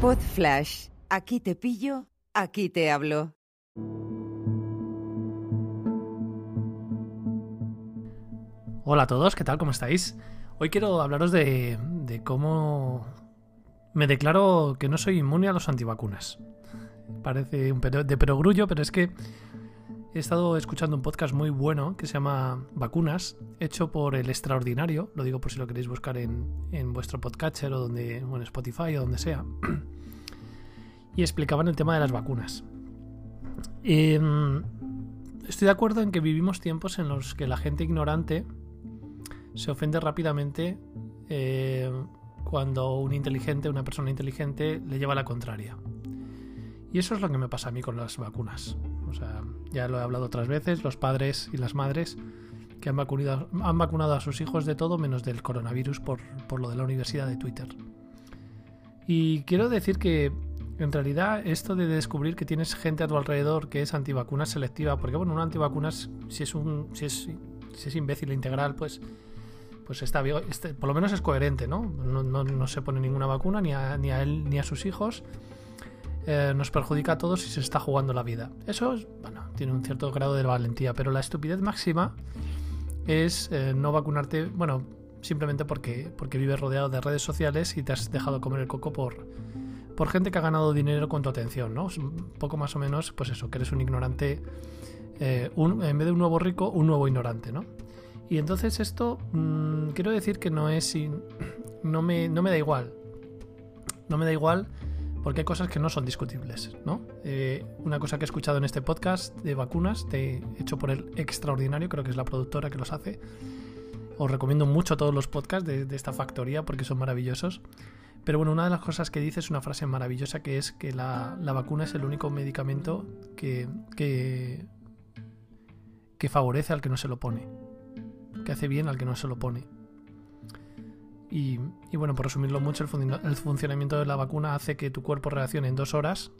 Pod Flash. Aquí te pillo, aquí te hablo. Hola a todos, ¿qué tal? ¿Cómo estáis? Hoy quiero hablaros de, de cómo me declaro que no soy inmune a los antivacunas. Parece un de perogrullo, pero es que he estado escuchando un podcast muy bueno que se llama Vacunas, hecho por El Extraordinario, lo digo por si lo queréis buscar en, en vuestro podcatcher o, donde, en Spotify o donde sea. Y explicaban el tema de las vacunas. Em, estoy de acuerdo en que vivimos tiempos en los que la gente ignorante se ofende rápidamente eh, cuando un inteligente, una persona inteligente, le lleva la contraria. Y eso es lo que me pasa a mí con las vacunas. Ya lo he hablado otras veces, los padres y las madres que han vacunado, han vacunado a sus hijos de todo menos del coronavirus por, por lo de la universidad de Twitter. Y quiero decir que en realidad esto de descubrir que tienes gente a tu alrededor que es antivacunas selectiva, porque bueno, un antivacunas, si es un, si es, si es imbécil integral, pues pues está bien, este- por lo menos es coherente, ¿no? No, no- se pone ninguna vacuna ni a, ni a él ni a sus hijos. Eh, nos perjudica a todos y se está jugando la vida. Eso, es, bueno, tiene un cierto grado de valentía, pero la estupidez máxima es eh, no vacunarte, bueno, simplemente porque, porque vives rodeado de redes sociales y te has dejado comer el coco por, por gente que ha ganado dinero con tu atención, ¿no? Un poco más o menos, pues eso, que eres un ignorante, eh, un- en vez de un nuevo rico, un nuevo ignorante, ¿no? Y entonces esto, mm, quiero decir que no es, no me, no me da igual, no me da igual porque hay cosas que no son discutibles, ¿no? Eh, una cosa que he escuchado en este podcast de vacunas, de, hecho por el Extraordinario, creo que es la productora que los hace. Os recomiendo mucho todos los podcasts de, de esta factoría porque son maravillosos. Pero bueno, una de las cosas que dice es una frase maravillosa que es que la, la vacuna es el único medicamento que, que, que favorece al que no se lo pone, que hace bien al que no se lo pone. Y, bueno, por resumirlo mucho, el, funci- el funcionamiento de la vacuna hace que tu cuerpo reaccione en dos horas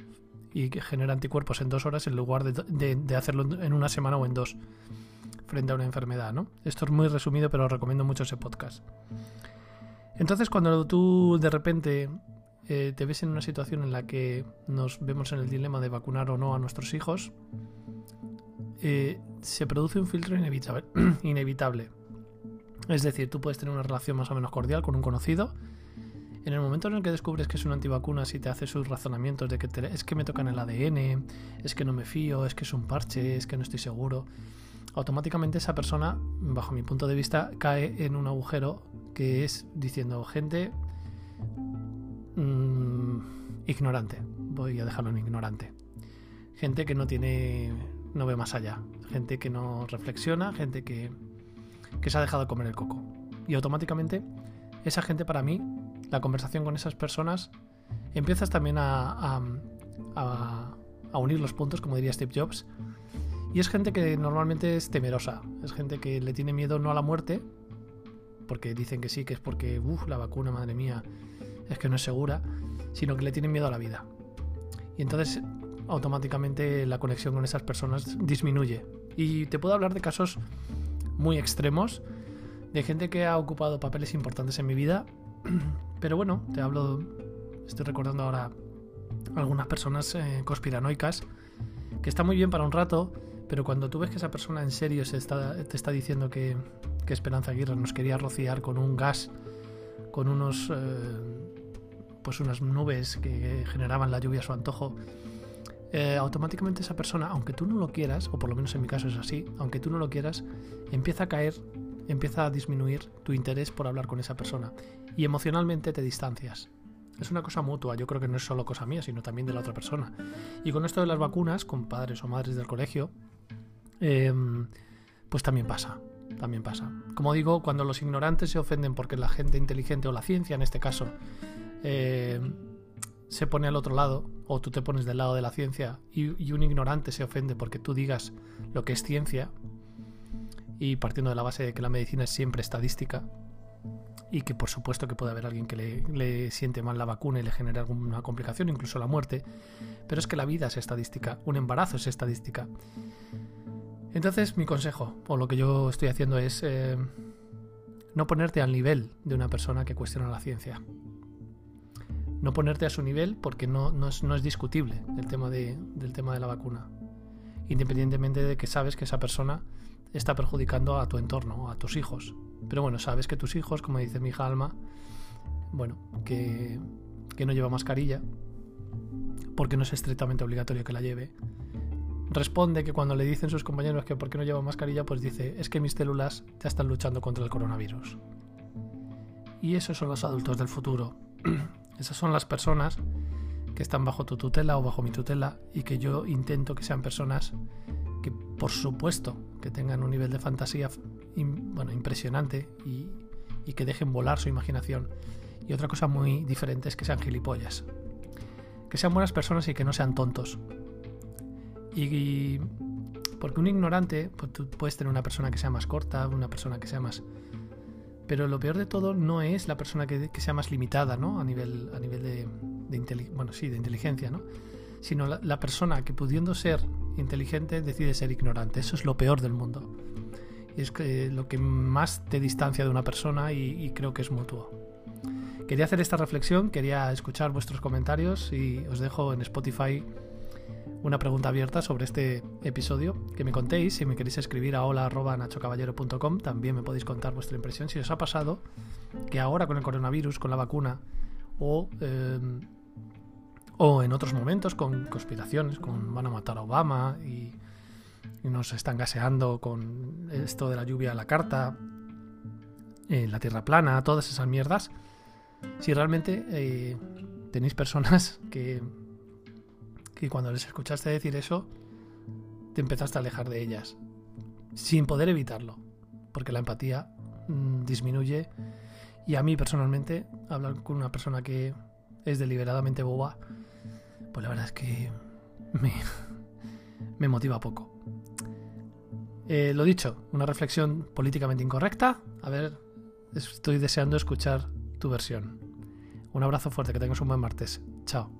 y que genera anticuerpos en dos horas en lugar de, hacerlo en una semana o en dos frente a una enfermedad, ¿no? Esto es muy resumido, pero os recomiendo mucho ese podcast. Entonces, cuando tú de repente eh, te ves en una situación en la que nos vemos en el dilema de vacunar o no a nuestros hijos, eh, se produce un filtro inevitable. Es decir, tú puedes tener una relación más o menos cordial con un conocido. En el momento en el que descubres que es una antivacuna, si te hace sus razonamientos de que te- es que me tocan el ADN, es que no me fío, es que es un parche, es que no estoy seguro, automáticamente esa persona, bajo mi punto de vista, cae en un agujero que es diciendo gente mm, ignorante. Voy a dejarlo en ignorante. Gente que no tiene, no ve más allá. Gente que no reflexiona, gente que, que se ha dejado comer el coco. Y automáticamente, esa gente para mí, la conversación con esas personas, empiezas también a- a unir los puntos, como diría Steve Jobs. Y es gente que normalmente es temerosa. Es gente que le tiene miedo no a la muerte, porque dicen que sí, que es porque, uff, la vacuna, madre mía, es que no es segura, sino que le tienen miedo a la vida. Y entonces automáticamente la conexión con esas personas disminuye. Y te puedo hablar de casos muy extremos, de gente que ha ocupado papeles importantes en mi vida, pero bueno, te hablo, estoy recordando ahora algunas personas eh, conspiranoicas, que está muy bien para un rato, pero cuando tú ves que esa persona en serio se está, te está diciendo que, que Esperanza Aguirre nos quería rociar con un gas, con unos... eh, pues unas nubes que generaban la lluvia a su antojo, eh, automáticamente esa persona, aunque tú no lo quieras, o por lo menos en mi caso es así, aunque tú no lo quieras, empieza a caer, empieza a disminuir tu interés por hablar con esa persona y emocionalmente te distancias. Es una cosa mutua, yo creo que no es solo cosa mía, sino también de la otra persona. Y con esto de las vacunas, con padres o madres del colegio, eh, pues también pasa, también pasa. Como digo, cuando los ignorantes se ofenden porque la gente inteligente o la ciencia en este caso eh, se pone al otro lado, o tú te pones del lado de la ciencia, y, un ignorante se ofende porque tú digas lo que es ciencia, y partiendo de la base de que la medicina es siempre estadística, y que por supuesto que puede haber alguien que le, siente mal la vacuna y le genere alguna complicación, incluso la muerte, pero es que la vida es estadística, un embarazo es estadística. Entonces mi consejo, o lo que yo estoy haciendo es eh, no ponerte al nivel de una persona que cuestiona la ciencia. No ponerte a su nivel porque no, no, es, no es, discutible el tema de, del tema de la vacuna. Independientemente de que sabes que esa persona está perjudicando a tu entorno, a tus hijos. Pero bueno, sabes que tus hijos, como dice mi hija Alma, bueno, que, que no lleva mascarilla, porque no es estrictamente obligatorio que la lleve, responde que cuando le dicen sus compañeros que por qué no lleva mascarilla, pues dice, es que mis células ya están luchando contra el coronavirus. Y esos son los adultos del futuro. Esas son las personas que están bajo tu tutela o bajo mi tutela y que yo intento que sean personas que por supuesto que tengan un nivel de fantasía bueno, impresionante y, y que dejen volar su imaginación. Y otra cosa muy diferente es que sean gilipollas. Que sean buenas personas y que no sean tontos. Y, porque un ignorante, pues tú puedes tener una persona que sea más corta, una persona que sea más... Pero lo peor de todo no es la persona que, sea más limitada, ¿no? A nivel, a nivel de, bueno, sí, de inteligencia, ¿no? Sino la, persona que pudiendo ser inteligente decide ser ignorante. Eso es lo peor del mundo. Es que lo que más te distancia de una persona y creo que es mutuo. Quería hacer esta reflexión, quería escuchar vuestros comentarios y os dejo en Spotify una pregunta abierta sobre este episodio, que me contéis, si me queréis escribir a hola.nachocaballero.com, también me podéis contar vuestra impresión, si os ha pasado que ahora con el coronavirus, con la vacuna, o, em, o en otros momentos con conspiraciones, con van a matar a Obama y, nos están gaseando con esto de la lluvia a la carta, eh, la tierra plana, todas esas mierdas, si realmente eh, tenéis personas que y cuando les escuchaste decir eso, te empezaste a alejar de ellas, sin poder evitarlo, porque la empatía mm, disminuye y a mí personalmente, hablar con una persona que es deliberadamente boba, pues la verdad es que me, me motiva poco. Eh, lo dicho, una reflexión políticamente incorrecta. A ver, estoy deseando escuchar tu versión. Un abrazo fuerte, que tengas un buen martes. Chao.